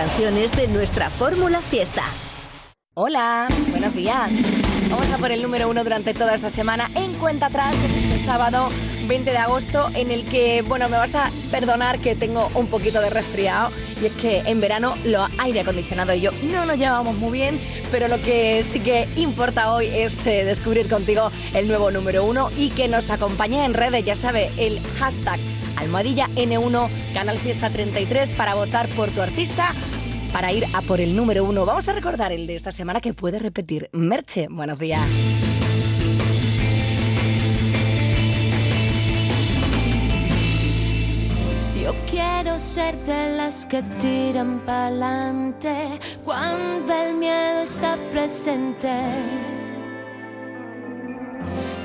canciones de nuestra fórmula fiesta. Hola, buenos días. Vamos a por el número uno durante toda esta semana en cuenta atrás de este sábado 20 de agosto en el que, bueno, me vas a perdonar que tengo un poquito de resfriado y es que en verano lo aire acondicionado y yo no nos llevamos muy bien, pero lo que sí que importa hoy es eh, descubrir contigo el nuevo número uno y que nos acompañe en redes, ya sabe, el hashtag almohadilla N1 Canal Fiesta 33 para votar por tu artista para ir a por el número uno. Vamos a recordar el de esta semana que puede repetir. Merche, buenos días. Yo quiero ser de las que tiran pa'lante cuando el miedo está presente.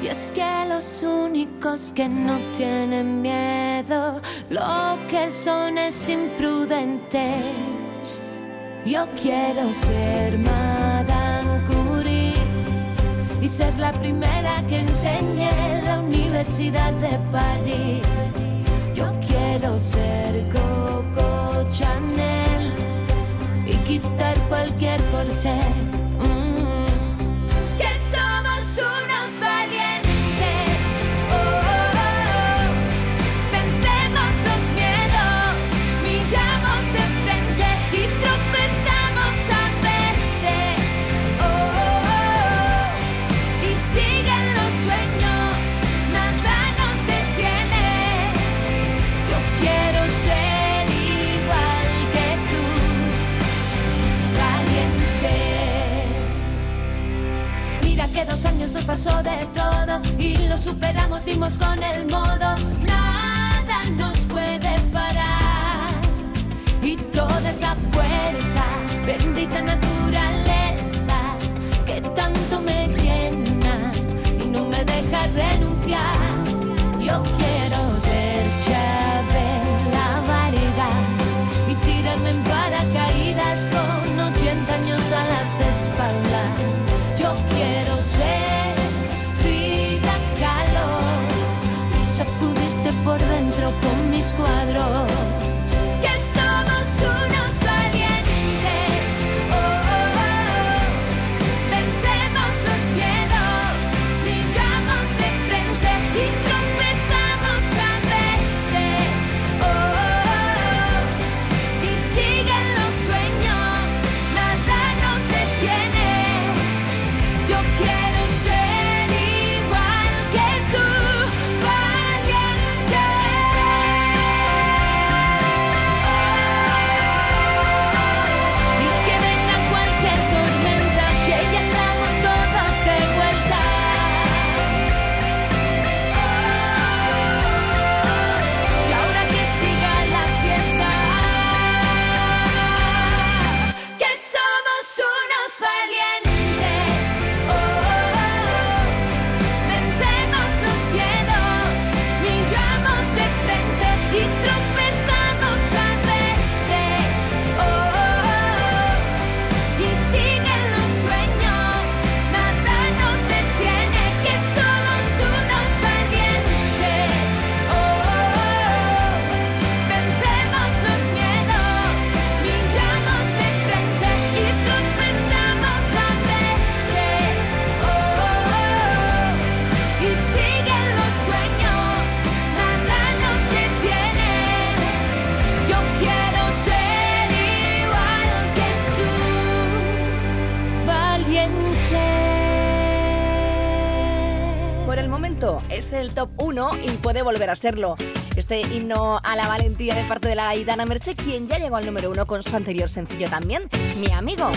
Y es que los únicos que no tienen miedo, lo que son es imprudentes. Yo quiero ser Madame Curie y ser la primera que enseñe en la Universidad de París. Yo quiero ser Coco Chanel y quitar cualquier corsé. Mm. Que somos unos valientes. Dos años nos pasó de todo y lo superamos, dimos con el modo. Nada nos puede parar. Y toda esa fuerza, bendita naturaleza, que tanto me llena y no me deja renunciar. Yo quiero ser por dentro con mis cuadros. Top 1 y puede volver a serlo. Este himno a la valentía de parte de la Aidana Merche, quien ya llegó al número 1 con su anterior sencillo también, Mi Amigo.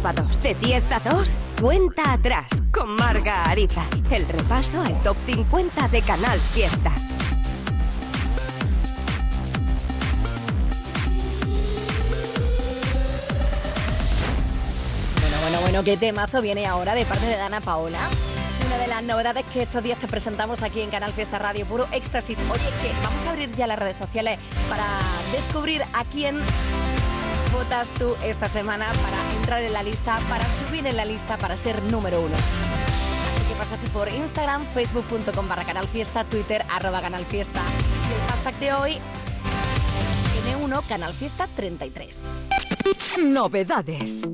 Sábados de 10 a 2, cuenta atrás con Marga Ariza. El repaso al top 50 de Canal Fiesta. Bueno, bueno, bueno, qué temazo viene ahora de parte de Dana Paola. Una de las novedades que estos días te presentamos aquí en Canal Fiesta Radio Puro Éxtasis. Oye, que vamos a abrir ya las redes sociales para descubrir a quién votas tú esta semana para entrar en la lista, para subir en la lista, para ser número uno. Así que pásate por Instagram, facebook.com barra Canal Fiesta, Twitter, arroba Canal Fiesta. Y el hashtag de hoy, N1 Canal Fiesta 33. Novedades.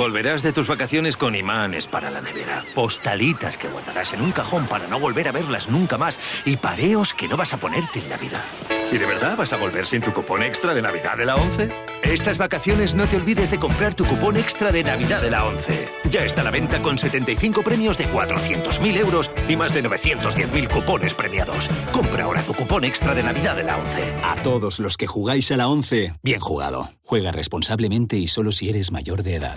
Volverás de tus vacaciones con imanes para la nevera, postalitas que guardarás en un cajón para no volver a verlas nunca más y pareos que no vas a ponerte en la vida. ¿Y de verdad vas a volver sin tu cupón extra de Navidad de la 11? Estas vacaciones no te olvides de comprar tu cupón extra de Navidad de la 11. Ya está a la venta con 75 premios de 400.000 euros y más de 910.000 cupones premiados. Compra ahora tu cupón extra de Navidad de la 11. A todos los que jugáis a la 11, bien jugado. Juega responsablemente y solo si eres mayor de edad.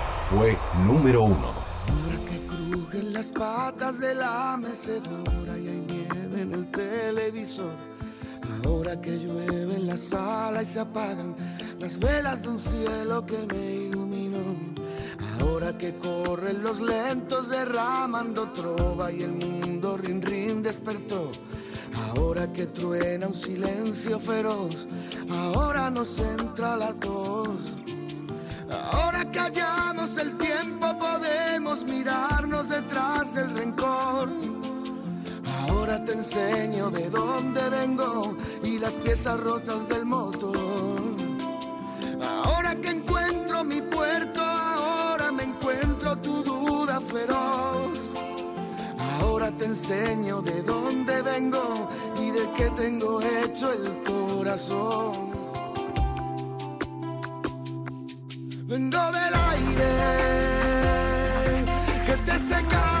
Fue número uno. Ahora que crujen las patas de la mecedora y hay nieve en el televisor. Ahora que llueve en la sala y se apagan las velas de un cielo que me iluminó. Ahora que corren los lentos derramando trova y el mundo rin rin despertó. Ahora que truena un silencio feroz, ahora nos entra la tos. Ahora que hallamos el tiempo podemos mirarnos detrás del rencor. Ahora te enseño de dónde vengo y las piezas rotas del motor. Ahora que encuentro mi puerto, ahora me encuentro tu duda feroz. Ahora te enseño de dónde vengo y de qué tengo hecho el corazón. Vengo del aire que te secaba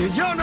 Que yo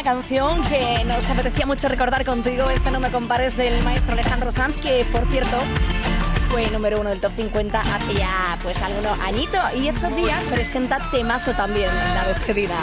menuda canción que nos apetecía mucho recordar contigo. Este No me compares del maestro Alejandro Sanz, que por cierto fue número uno del top 50 hace ya pues algunos añitos y estos días presenta temazo también la despedida.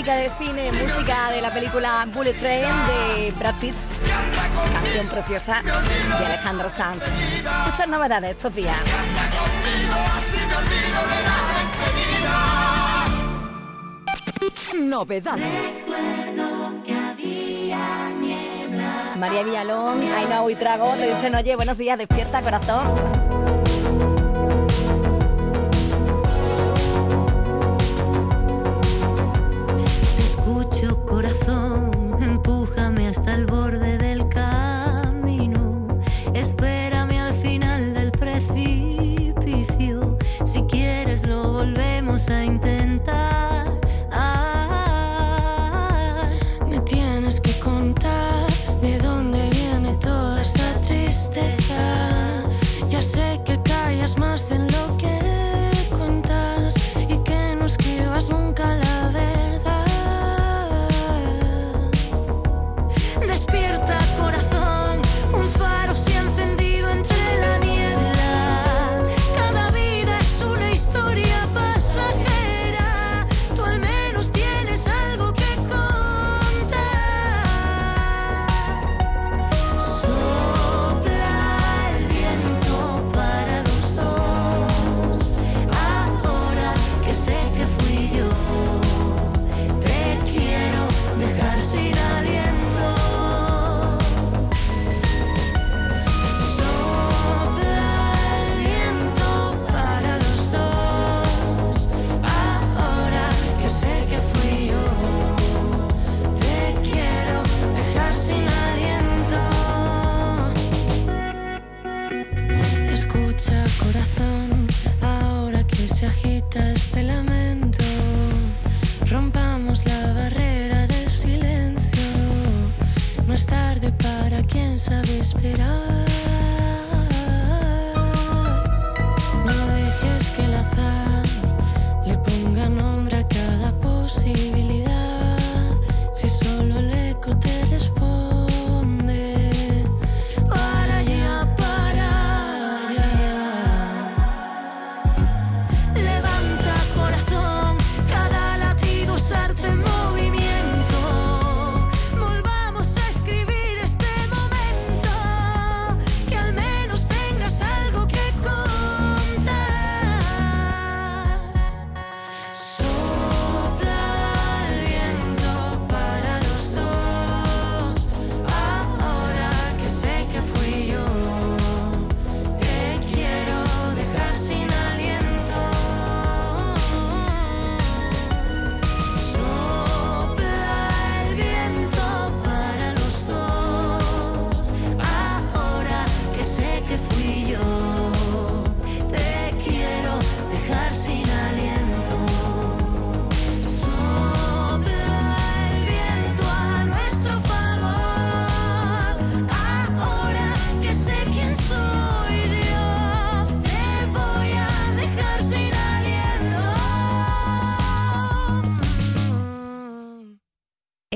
Música de cine, música de la película Bullet Train de Brad Pitt. Canción preciosa de Alejandro Sanz. Muchas novedades estos días. Novedades. María Villalón, Ainhoa y Trago te dicen, oye, buenos días, despierta corazón.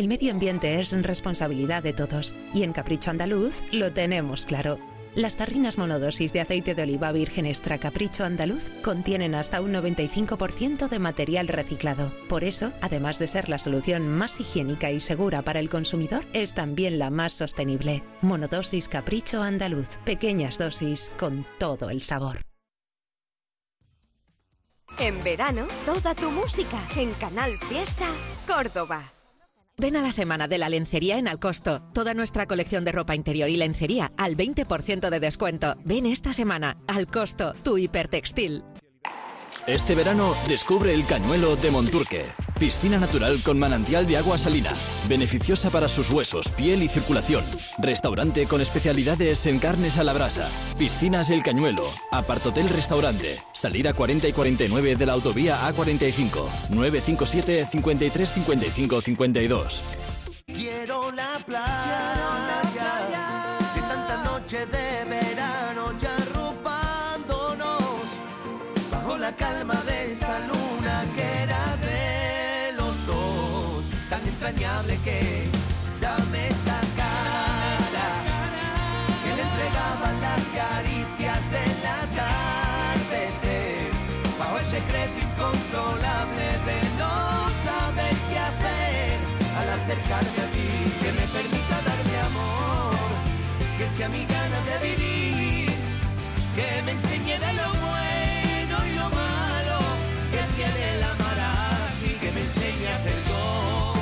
El medio ambiente es responsabilidad de todos y en Capricho Andaluz lo tenemos claro. Las tarrinas monodosis de aceite de oliva virgen extra Capricho Andaluz contienen hasta un 95% de material reciclado. Por eso, además de ser la solución más higiénica y segura para el consumidor, es también la más sostenible. Monodosis Capricho Andaluz. Pequeñas dosis con todo el sabor. En verano, toda tu música en Canal Fiesta Córdoba. Ven a la semana de la lencería en Alcosto. Toda nuestra colección de ropa interior y lencería al 20% de descuento. Ven esta semana. Alcosto, tu hipertextil. Este verano descubre el Cañuelo de Monturque. Piscina natural con manantial de agua salina. Beneficiosa para sus huesos, piel y circulación. Restaurante con especialidades en carnes a la brasa. Piscinas El Cañuelo. Apartotel Restaurante. Salida 40 y 49 de la autovía A45. 957 53 55 52. Quiero la playa, sea mi ganas de vivir, que me enseñe de lo bueno y lo malo. Que tiene la amar así, que me enseñe a ser todo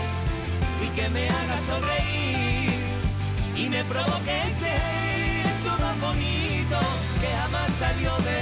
y que me haga sonreír. Y me provoque ese esto más bonito que jamás salió de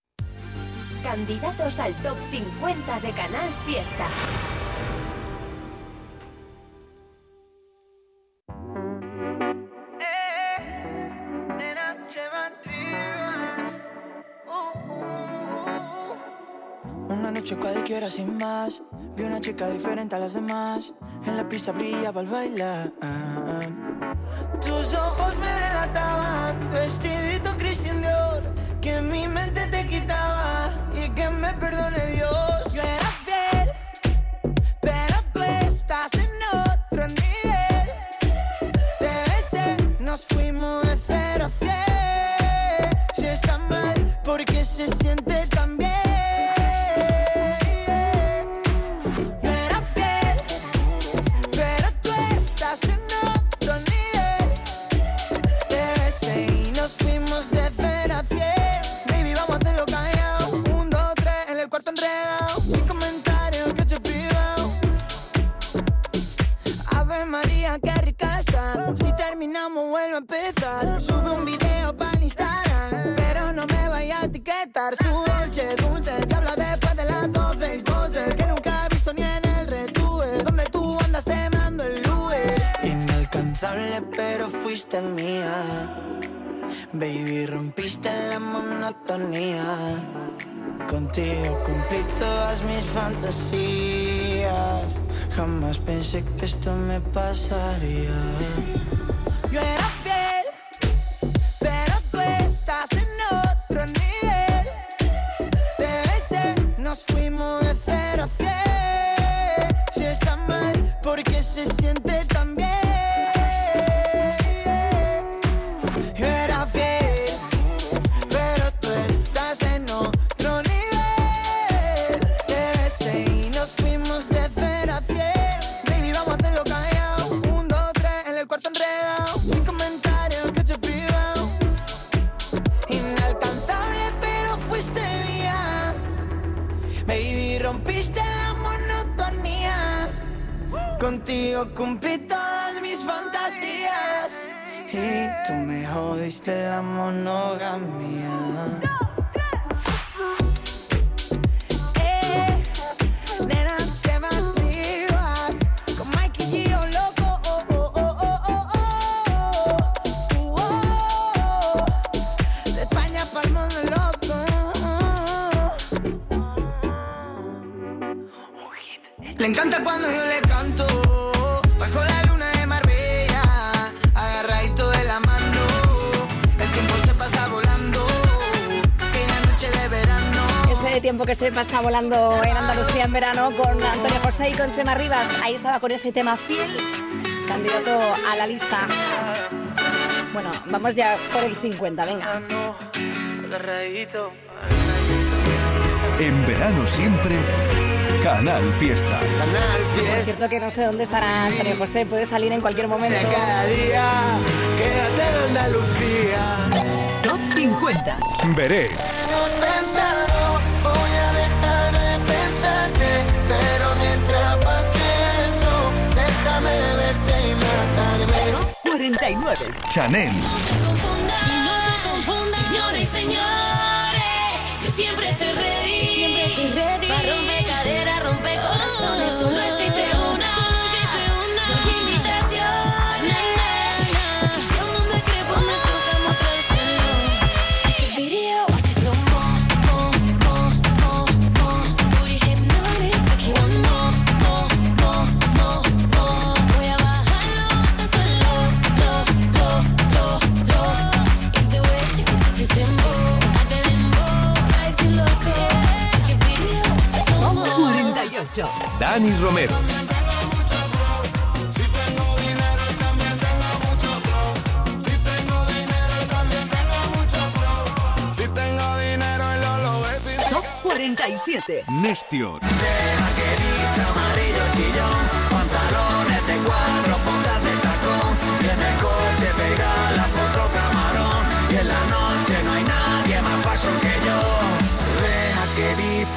Candidatos al top 50 de Canal Fiesta. Una noche cualquiera sin más. Vi una chica diferente a las demás. En la pista brillaba al bailar. Tus ojos me delataban. Vestidito Christian Dior. Que mi mente. Que me perdone Dios. Yo era fiel. Pero tú estás en otro nivel. Te besé, nos fuimos de cero a cien. Si está mal, porque se siente tan bien. Sube un video para Instagram, pero no me vaya a etiquetar. Su dolce, dulce, te habla después de las 12. Cosas que nunca he visto ni en el retube. Donde tú andas, se mando el Uber. Inalcanzable, pero fuiste mía. Baby, rompiste la monotonía. Contigo cumplí todas mis fantasías. Jamás pensé que esto me pasaría. Volando en Andalucía en verano con Antonio José y con Chema Rivas. Ahí estaba con ese tema fiel, candidato a la lista. Bueno, vamos ya por el 50, venga. En verano siempre, Canal Fiesta. Por cierto que no sé dónde estará Antonio José, puede salir en cualquier momento. Cada día, quédate en Andalucía. Top 50. Veré. 49. Chanel. Y no se confundan, señores y señores. Yo siempre estoy ready. Siempre estoy ready. Para romper cadera, lo ves y Top 47. Nestior. amarillo chillón, pantalones de cuadro, botas de tacón, y en el coche pega la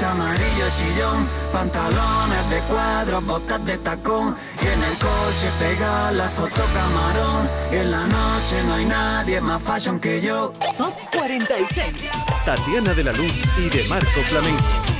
amarillo chillón, pantalones de cuadro, botas de tacón, y en el coche pega la foto camarón, y en la noche no hay nadie más fashion que yo. Top 46. Tatiana de la Luz y de Marco Flamenco.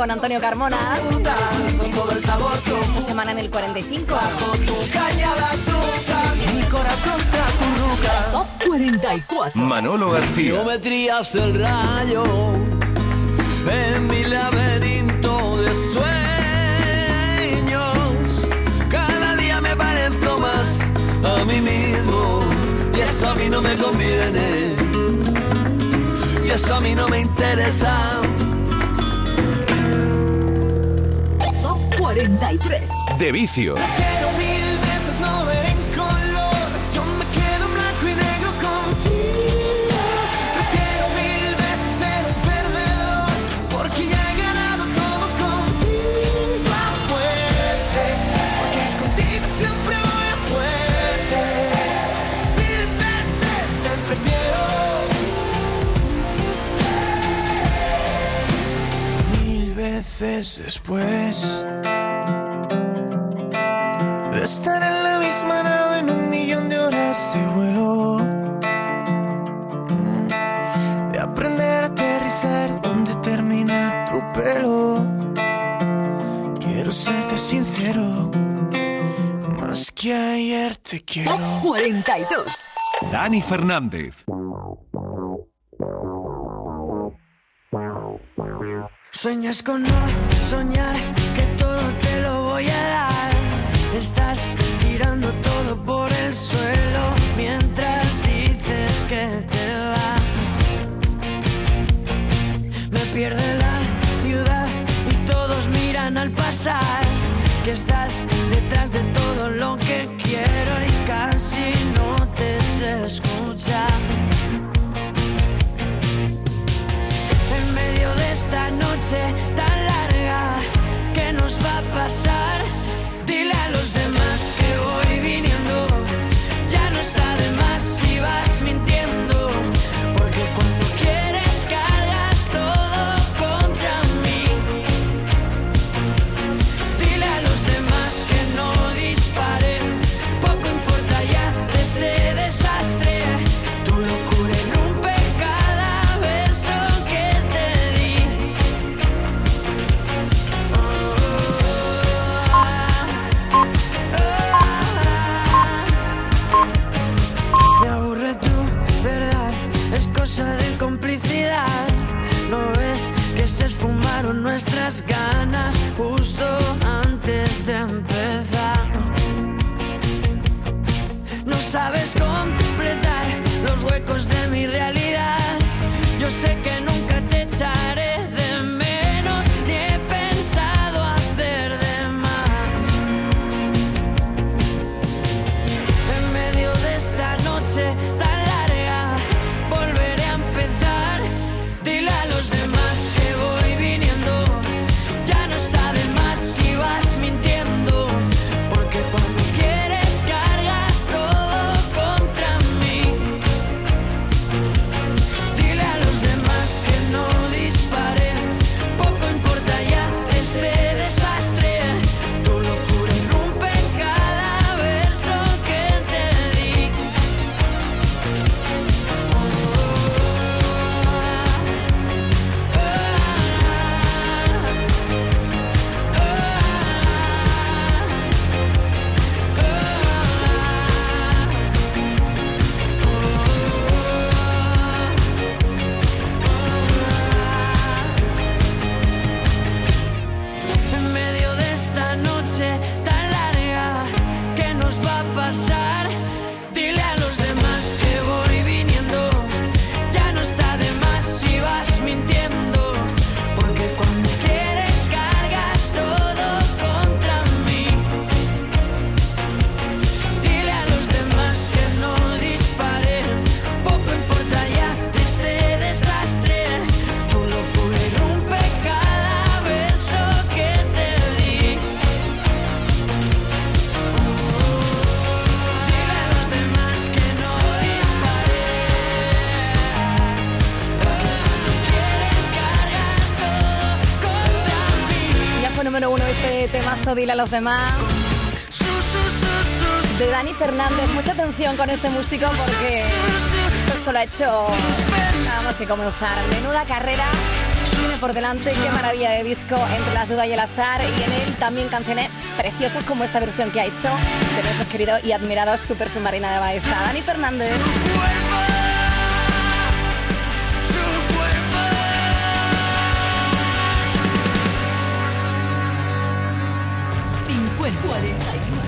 Con Antonio Carmona. Con todo el sabor que ocupa, Esta semana en el 45. bajo tu caña de azúcar. Mi corazón se acurruca. Top 44. Manolo García. Geometrías del rayo en mi laberinto de sueños. Cada día me parezco más a mí mismo y eso a mí no me conviene. Y eso a mí no me interesa. 43. De vicio. Quiero te quiero. Top 42. Dani Fernández. Sueñas con no soñar que todo te lo voy a dar. Estás tirando todo por el suelo mientras dices que te vas. Me pierde la ciudad y todos miran al pasar. Que estás detrás de todo lo que quiero y casi no te sé escuchar. en medio de esta noche de empezar. No sabes completar los huecos de mi realidad. Yo sé que nunca este temazo a los demás de Dani Fernández. Mucha atención con este músico porque esto solo ha hecho nada más que comenzar. Menuda carrera tiene por delante, qué maravilla de disco entre las dudas y el azar. Y en él también canciones preciosas como esta versión que ha hecho de nuestro querido y admirado Super Submarina de Baeza. Dani Fernández.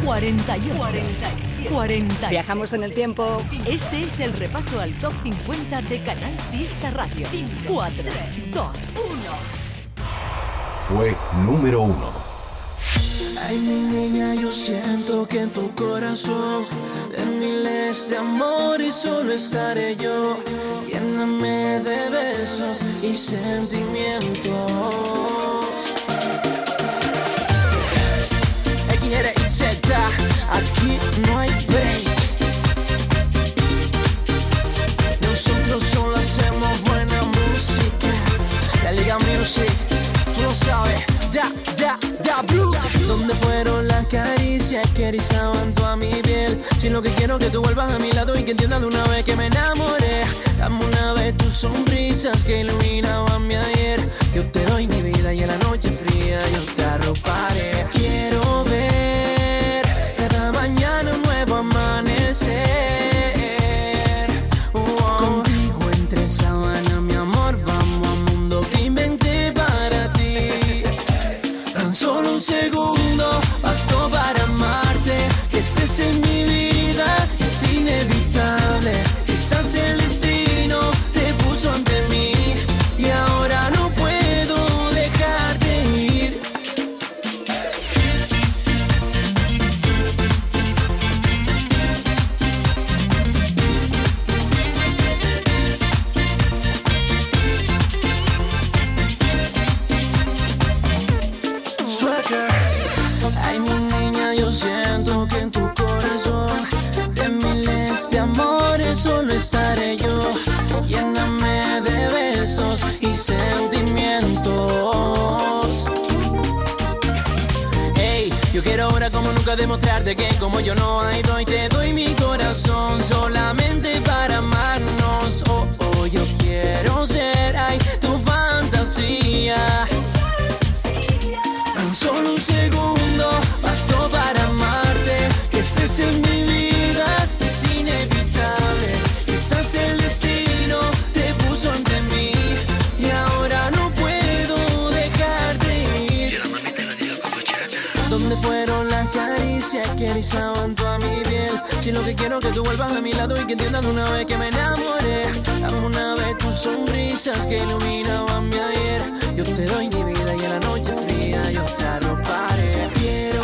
48, 47, 40. Viajamos en el tiempo. Este es el repaso al top 50 de Canal Fiesta Radio. 4, 2, 1. Fue número uno. Ay, mi niña, yo siento que en tu corazón de miles de amores solo estaré yo. Lléname de besos y sentimientos. Aquí no hay break. Nosotros solo hacemos buena música. La Liga Music, tú lo sabes. Da, da, da, blue. ¿Dónde fueron las caricias que erizaban toda mi piel? Si lo que quiero es que tú vuelvas a mi lado y que entiendas de una vez que me enamoré. Dame una de tus sonrisas que iluminaban mi ayer. Yo te doy mi vida y en la noche fría yo te arroparé. Quiero ver un segundo bastó para amarte. Que estés en mi vida es inevitable. Lo que quiero que tú vuelvas a mi lado y que entiendas una vez que me enamoré. Dame una de tus sonrisas que iluminaban mi ayer. Yo te doy mi vida y en la noche fría yo te arroparé. Quiero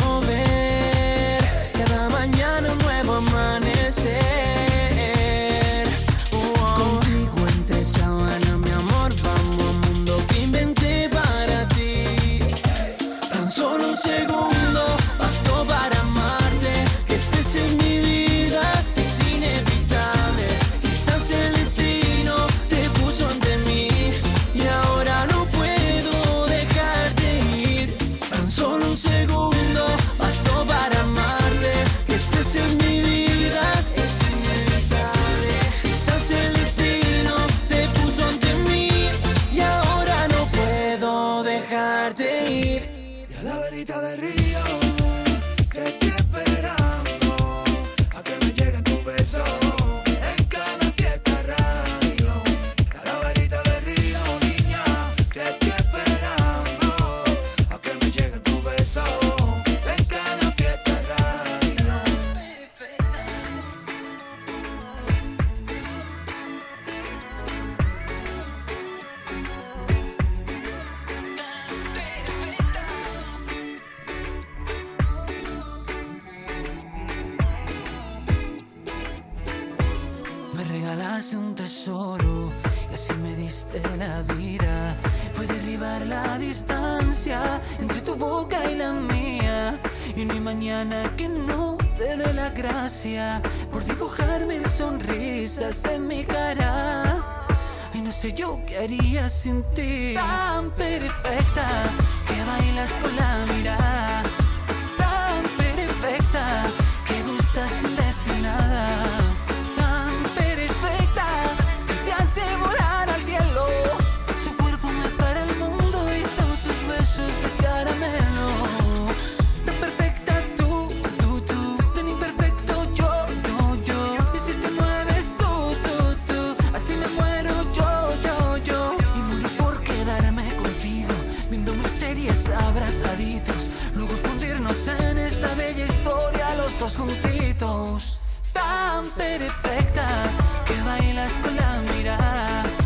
Luego fundirnos en esta bella historia, los dos juntitos. Tan perfecta que bailas con la mirada.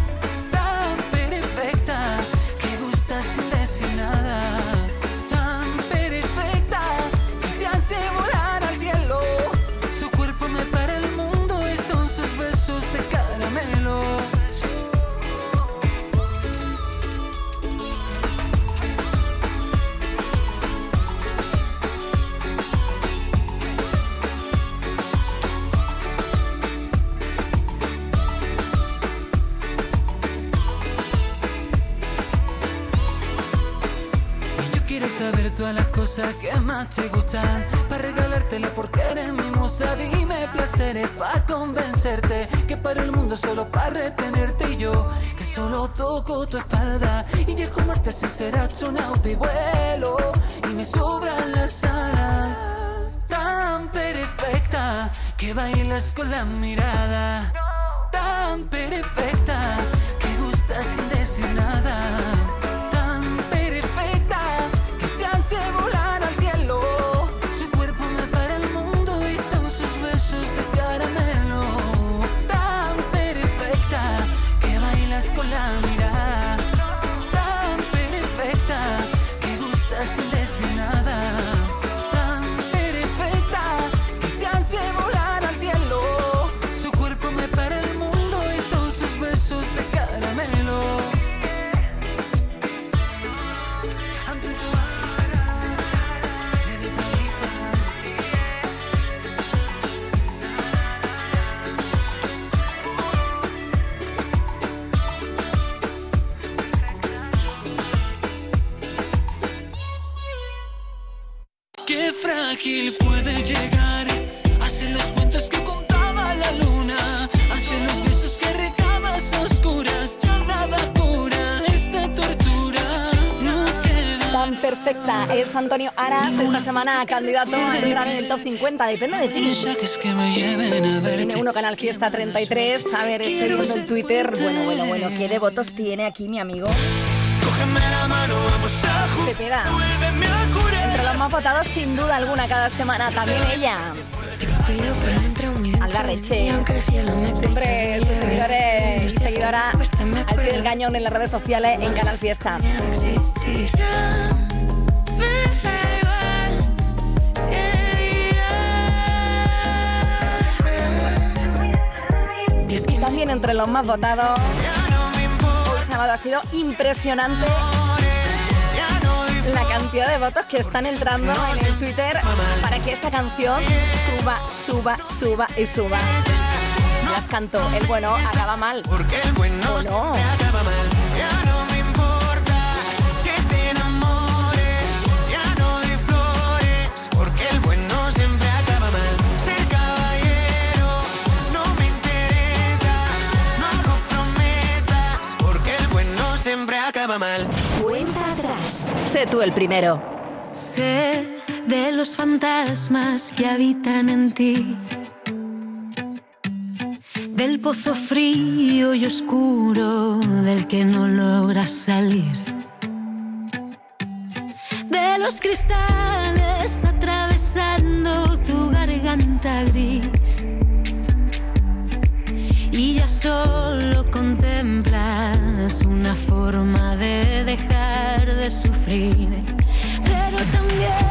Te gustan. Para regalártela porque eres mi musa Dime placeres para convencerte Que para el mundo solo para retenerte. Y yo que solo toco tu espalda Y dejo Marte sin ser astronauta y vuelo. Y me sobran las alas Tan perfecta que bailas con la mirada. Tan perfecta frágil puede llegar ser los cuentos que contaba la luna, ser los besos que recabas a oscuras, ya nada cura esta tortura. No queda Tan perfecta es Antonio Aras esta semana candidato a entrar en el top 50. Depende de ti. Tiene uno Canal Fiesta 33. A ver, estoy viendo el Twitter. Bueno, bueno, bueno. ¿Qué de votos tiene aquí mi amigo? Cógeme la mano, vamos a jugar. Cepeda. Entre los más votados, sin duda alguna, cada semana. También ella. Alba Reche. Siempre sus seguidores y seguidora al pie del cañón en las redes sociales en Canal Fiesta. También entre los más votados, ha sido impresionante la cantidad de votos que están entrando en el Twitter para que esta canción suba, suba, suba y suba. Las canto, el bueno acaba mal. Porque el bueno ¿O no? Siempre acaba mal. Cuenta atrás. Sé tú el primero. Sé de los fantasmas que habitan en ti. Del pozo frío y oscuro del que no logras salir. De los cristales atravesando tu garganta gris. Y ya solo contemplas una forma de dejar de sufrir. Pero también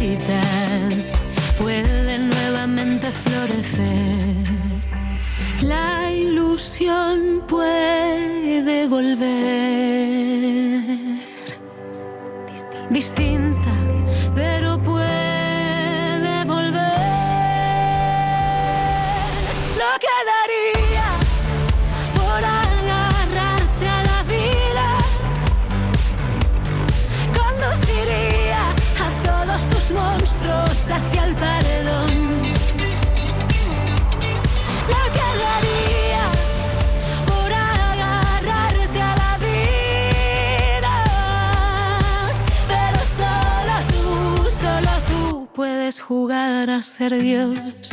necesitas puede nuevamente florecer. La ilusión puede volver. Puedes jugar a ser Dios.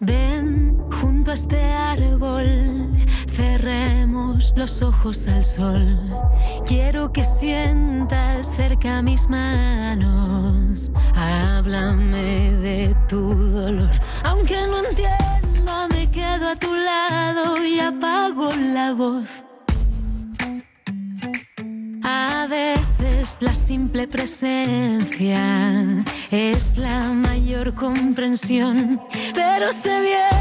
Ven junto a este árbol, cerremos los ojos al sol. Quiero que sientas cerca mis manos. Háblame de tu dolor. Aunque no entienda, me quedo a tu lado y apago la voz. Veces la simple presencia es la mayor comprensión, pero se viene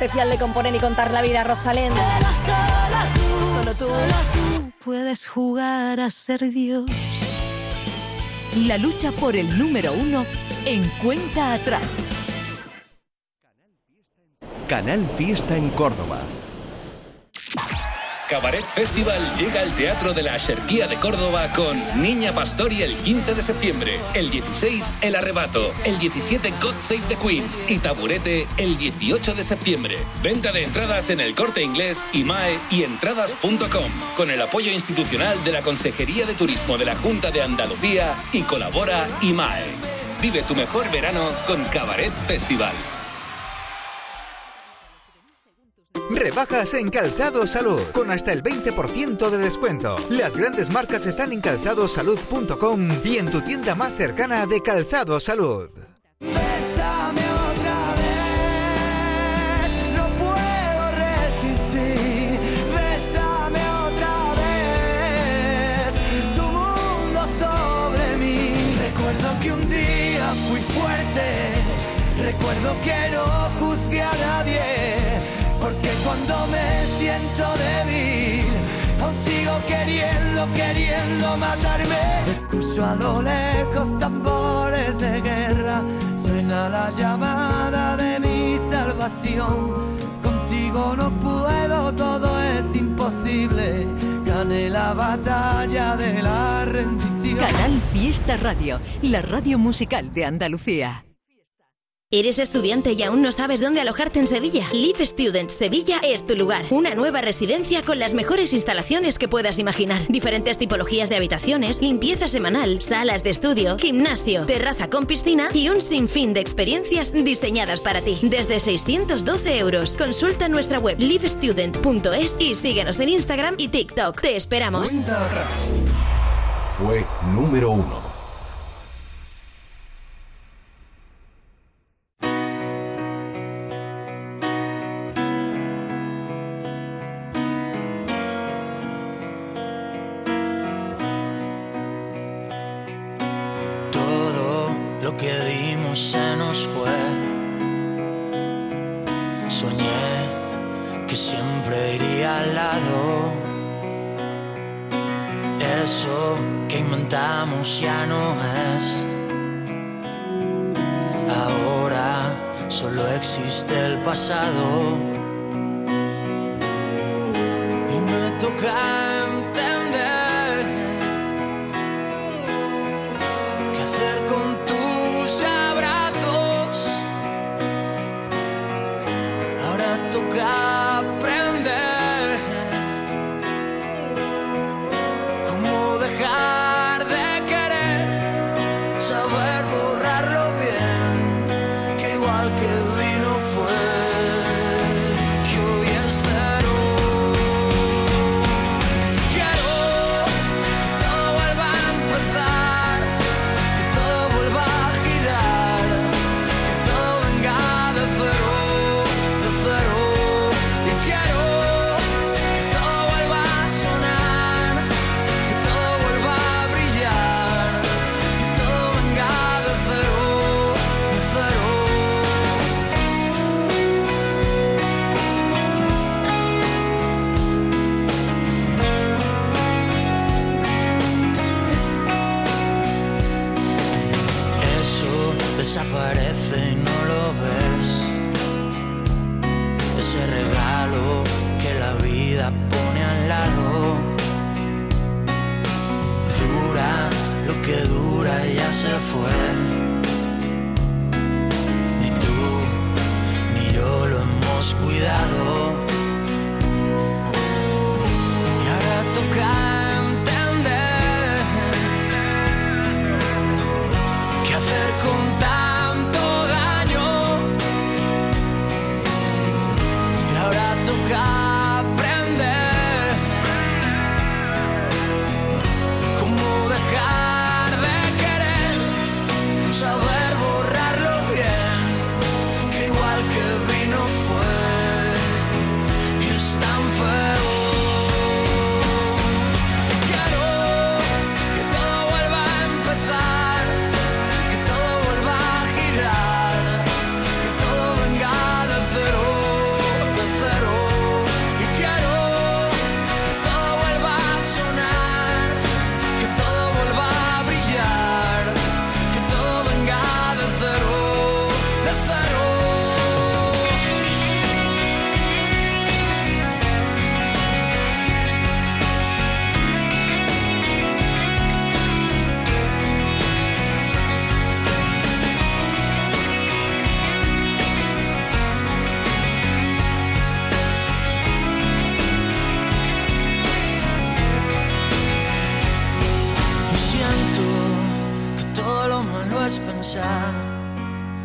especial de componer y contar la vida, Rosalén. Solo tú puedes jugar a ser Dios. La lucha por el número uno en cuenta atrás. Canal Fiesta en Córdoba. Cabaret Festival llega al Teatro de la Axerquía de Córdoba con Niña Pastori el 15 de septiembre, el 16 El Arrebato, el 17 God Save the Queen y Taburete el 18 de septiembre. Venta de entradas en el Corte Inglés, IMAE y entradas.com con el apoyo institucional de la Consejería de Turismo de la Junta de Andalucía y colabora IMAE. Vive tu mejor verano con Cabaret Festival. Rebajas en Calzado Salud, con hasta el 20% de descuento. Las grandes marcas están en calzadosalud.com y en tu tienda más cercana de Calzado Salud. Bésame otra vez, no puedo resistir. Bésame otra vez, tu mundo sobre mí. Recuerdo que un día fui fuerte, recuerdo que no juzgué a nadie, siento débil, aún sigo queriendo, queriendo matarme. Escucho a lo lejos tambores de guerra, suena la llamada de mi salvación. Contigo no puedo, todo es imposible. Gané la batalla de la rendición. Canal Fiesta Radio, la radio musical de Andalucía. ¿Eres estudiante y aún no sabes dónde alojarte en Sevilla? Live Students Sevilla es tu lugar. Una nueva residencia con las mejores instalaciones que puedas imaginar. Diferentes tipologías de habitaciones, limpieza semanal, salas de estudio, gimnasio, terraza con piscina y un sinfín de experiencias diseñadas para ti. Desde 612 euros. Consulta nuestra web livestudent.es y síguenos en Instagram y TikTok. Te esperamos. Fue número uno.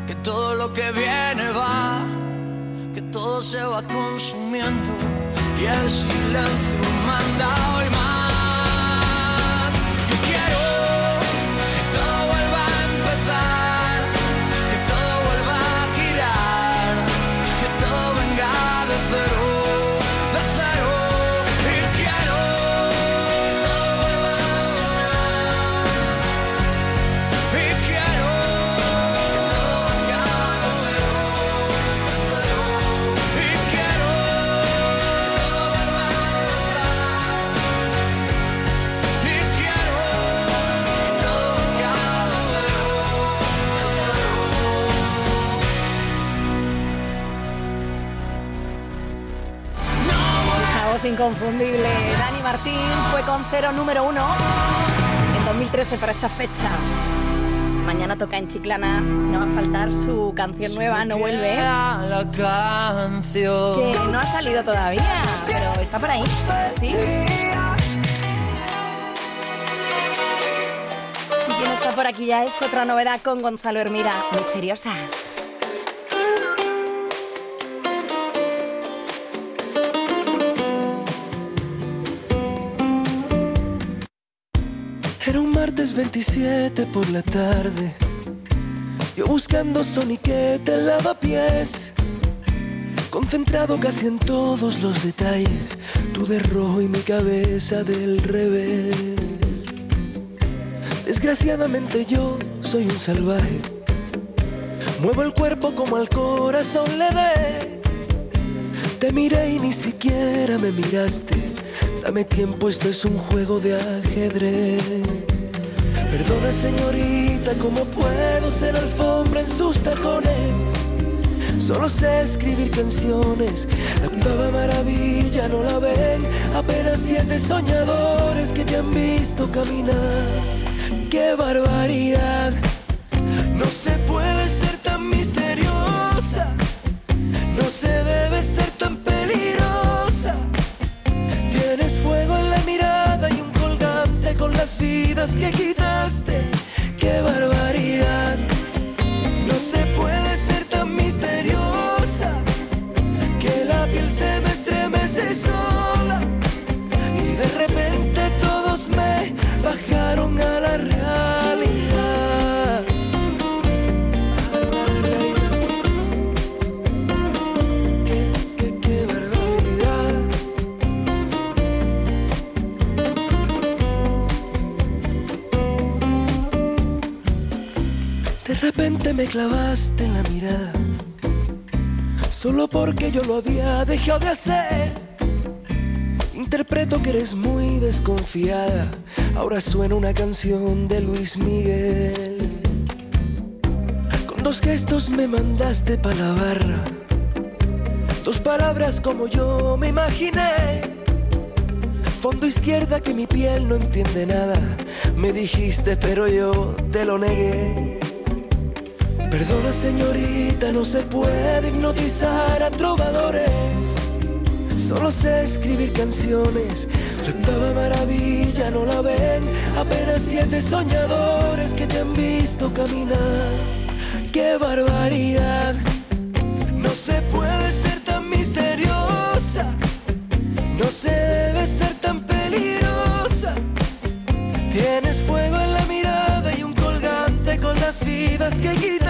Que todo lo que viene va, que todo se va consumiendo y el silencio manda hoy inconfundible. Dani Martín fue con cero número uno en 2013 para esta fecha. Mañana toca en Chiclana. No va a faltar su canción nueva, No Vuelve. La canción. Que no ha salido todavía, pero está por ahí. ¿Sí? Y quien está por aquí ya es otra novedad con Gonzalo Hermira, misteriosa. Un martes 27 por la tarde. Yo buscando soniquete lavapiés. Concentrado casi en todos los detalles. Tú de rojo y mi cabeza del revés. Desgraciadamente yo soy un salvaje. Muevo el cuerpo como al corazón le dé. Te miré y ni siquiera me miraste. Dame tiempo, esto es un juego de ajedrez. Perdona señorita, ¿cómo puedo ser alfombra en sus tacones? Solo sé escribir canciones, la octava maravilla no la ven, apenas siete soñadores que te han visto caminar. ¡Qué barbaridad! No se puede ser tan misteriosa, no se debe ser tan peligrosa. Tienes fuego en la mirada y un colgante con las vidas que ¡Qué barbaridad! No se puede ser tan misteriosa que la piel se me estremece sola y de repente todos me bajaron a la realidad. Repente me clavaste en la mirada, solo porque yo lo había dejado de hacer. Interpreto que eres muy desconfiada, ahora suena una canción de Luis Miguel. Con dos gestos me mandaste pa' la barra, dos palabras como yo me imaginé. Fondo izquierda que mi piel no entiende nada, me dijiste pero yo te lo negué. Perdona señorita, no se puede hipnotizar a trovadores. Solo sé escribir canciones, la octava maravilla no la ven. Apenas siete soñadores que te han visto caminar. ¡Qué barbaridad! No se puede ser tan misteriosa, no se debe ser tan peligrosa. Tienes fuego en la mirada y un colgante con las vidas que quitaste.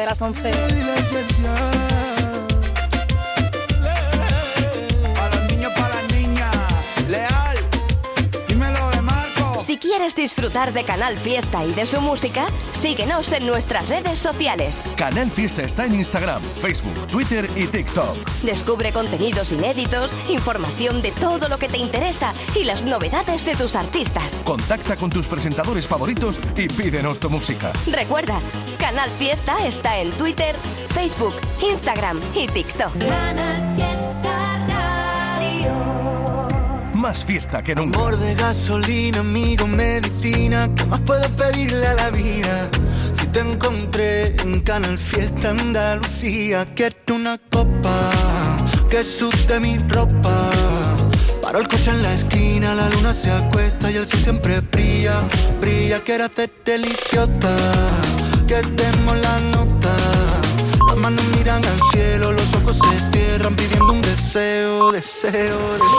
De las 11. Para los niños, para las niñas, leal, dímelo de Marco. Si quieres disfrutar de Canal Fiesta y de su música, síguenos en nuestras redes sociales. Canal Fiesta está en Instagram, Facebook, Twitter y TikTok. Descubre contenidos inéditos, información de todo lo que te interesa y las novedades de tus artistas. Contacta con tus presentadores favoritos y pídenos tu música. Recuerda, Canal Fiesta está en Twitter, Facebook, Instagram y TikTok. Más fiesta que nunca. Amor de gasolina, amigo, medicina. ¿Qué más puedo pedirle a la vida? Si te encontré en Canal Fiesta Andalucía, quiero una copa que suste mi ropa. Paro el coche en la esquina, la luna se acuesta y el sol siempre brilla, brilla. Quiero hacerte el idiota, que demos la nota. Las manos miran al cielo, los ojos se cierran pidiendo un deseo, deseo, deseo.